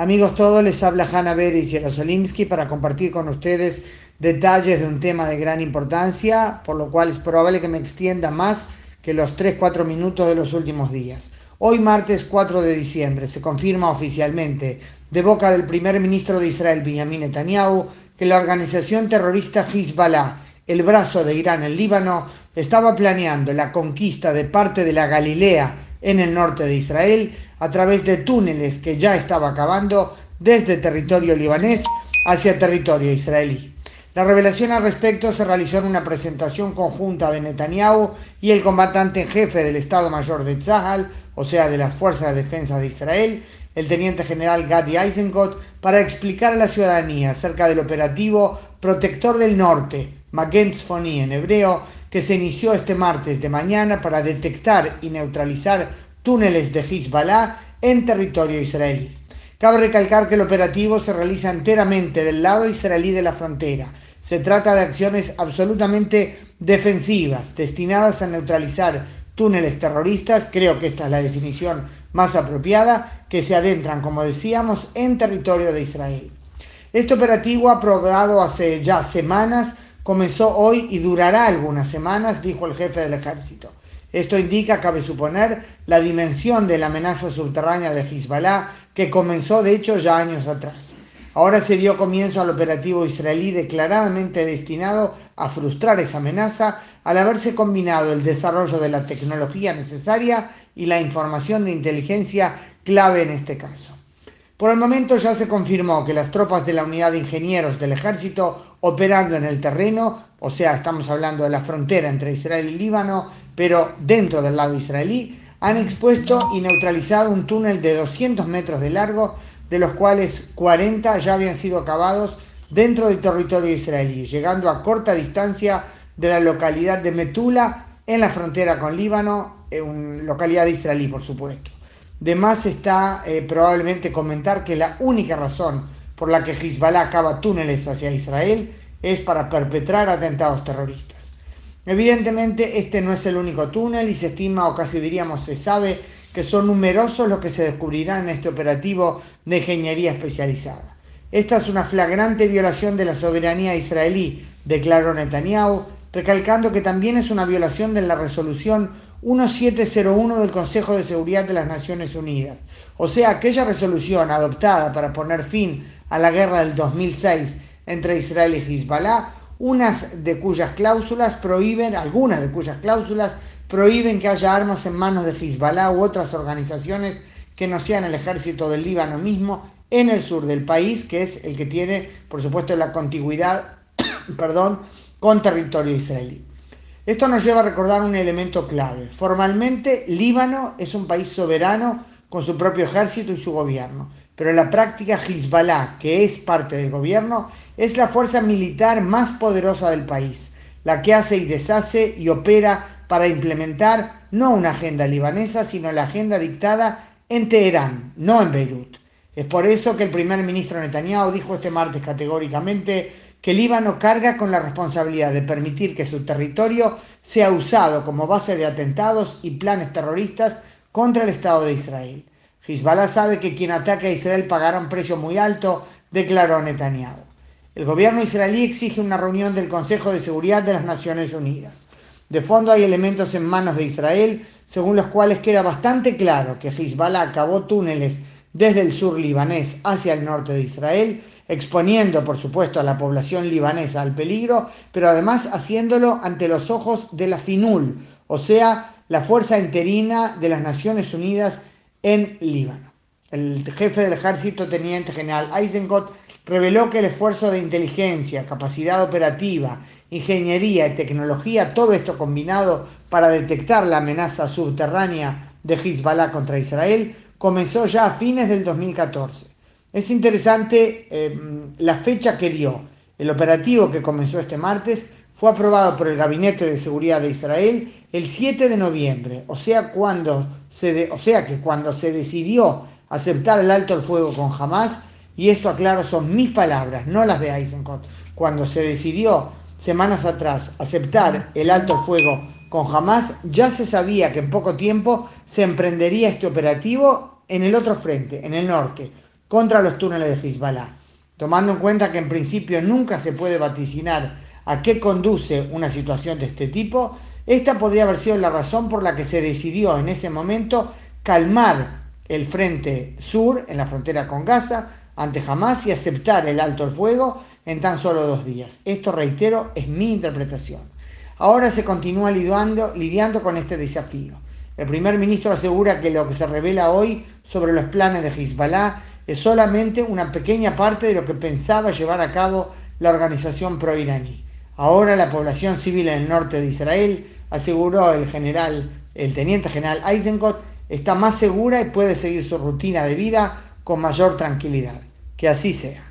Amigos todos, les habla Hanna Beris Jerosolimsky para compartir con ustedes detalles de un tema de gran importancia, por lo cual es probable que me extienda más que los 3-4 minutos de los últimos días. Hoy martes 4 de diciembre se confirma oficialmente de boca del primer ministro de Israel Benjamin Netanyahu que la organización terrorista Hezbollah, el brazo de Irán en Líbano, estaba planeando la conquista de parte de la Galilea en el norte de Israel a través de túneles que ya estaba acabando desde territorio libanés hacia territorio israelí. La revelación al respecto se realizó en una presentación conjunta de Netanyahu y el comandante en jefe del Estado Mayor de Tzahal, o sea, de las Fuerzas de Defensa de Israel, el teniente general Gadi Eisenkot, para explicar a la ciudadanía acerca del operativo Protector del Norte, Magen en hebreo, que se inició este martes de mañana para detectar y neutralizar túneles de Hezbollah en territorio israelí. Cabe recalcar que el operativo se realiza enteramente del lado israelí de la frontera. Se trata de acciones absolutamente defensivas, destinadas a neutralizar túneles terroristas, creo que esta es la definición más apropiada, que se adentran, como decíamos, en territorio de Israel. Este operativo aprobado hace ya semanas comenzó hoy y durará algunas semanas, dijo el jefe del ejército. Esto indica, cabe suponer, la dimensión de la amenaza subterránea de Hezbollah que comenzó de hecho ya años atrás. Ahora se dio comienzo al operativo israelí declaradamente destinado a frustrar esa amenaza al haberse combinado el desarrollo de la tecnología necesaria y la información de inteligencia clave en este caso. Por el momento ya se confirmó que las tropas de la unidad de ingenieros del ejército operando en el terreno, o sea, estamos hablando de la frontera entre Israel y Líbano, pero dentro del lado israelí, han expuesto y neutralizado un túnel de 200 metros de largo, de los cuales 40 ya habían sido acabados dentro del territorio israelí, llegando a corta distancia de la localidad de Metula, en la frontera con Líbano, en localidad israelí, por supuesto. De más está eh, probablemente comentar que la única razón por la que Hezbollah acaba túneles hacia Israel es para perpetrar atentados terroristas. Evidentemente este no es el único túnel y se estima o casi diríamos se sabe que son numerosos los que se descubrirán en este operativo de ingeniería especializada. Esta es una flagrante violación de la soberanía israelí, declaró Netanyahu, recalcando que también es una violación de la resolución 1701 del Consejo de Seguridad de las Naciones Unidas, o sea, aquella resolución adoptada para poner fin a la guerra del 2006 entre Israel y Hezbollah, unas de cuyas cláusulas prohíben, algunas de cuyas cláusulas prohíben que haya armas en manos de Hezbollah u otras organizaciones que no sean el ejército del Líbano mismo en el sur del país, que es el que tiene, por supuesto, la contigüidad perdón, con territorio israelí. Esto nos lleva a recordar un elemento clave. Formalmente, Líbano es un país soberano con su propio ejército y su gobierno, pero en la práctica Hezbollah, que es parte del gobierno, es la fuerza militar más poderosa del país, la que hace y deshace y opera para implementar no una agenda libanesa, sino la agenda dictada en Teherán, no en Beirut. Es por eso que el primer ministro Netanyahu dijo este martes categóricamente que Líbano carga con la responsabilidad de permitir que su territorio sea usado como base de atentados y planes terroristas contra el Estado de Israel. Hezbollah sabe que quien ataque a Israel pagará un precio muy alto, declaró Netanyahu. El gobierno israelí exige una reunión del Consejo de Seguridad de las Naciones Unidas. De fondo hay elementos en manos de Israel según los cuales queda bastante claro que Hezbollah acabó túneles desde el sur libanés hacia el norte de Israel exponiendo por supuesto a la población libanesa al peligro, pero además haciéndolo ante los ojos de la FINUL, o sea, la Fuerza Interina de las Naciones Unidas en Líbano. El jefe del ejército, teniente general Eisenkot, reveló que el esfuerzo de inteligencia, capacidad operativa, ingeniería y tecnología, todo esto combinado para detectar la amenaza subterránea de Hezbollah contra Israel, comenzó ya a fines del 2014. Es interesante em, la fecha que dio. El operativo que comenzó este martes fue aprobado por el Gabinete de Seguridad de Israel el 7 de noviembre, o sea, cuando se o sea que cuando se decidió aceptar el alto el fuego con Hamas, y esto aclaro son mis palabras, no las de Eisenkot, cuando se decidió semanas atrás aceptar el alto el fuego con Hamas, ya se sabía que en poco tiempo se emprendería este operativo en el otro frente, en el norte contra los túneles de Hezbollah. Tomando en cuenta que en principio nunca se puede vaticinar a qué conduce una situación de este tipo, esta podría haber sido la razón por la que se decidió en ese momento calmar el frente sur en la frontera con Gaza ante Hamas y aceptar el alto el fuego en tan solo dos días. Esto, reitero, es mi interpretación. Ahora se continúa lidiando, lidiando con este desafío. El primer ministro asegura que lo que se revela hoy sobre los planes de Hezbollah es solamente una pequeña parte de lo que pensaba llevar a cabo la organización pro-iraní. Ahora la población civil en el norte de Israel, aseguró el general, el teniente general Eisenkot, está más segura y puede seguir su rutina de vida con mayor tranquilidad. Que así sea.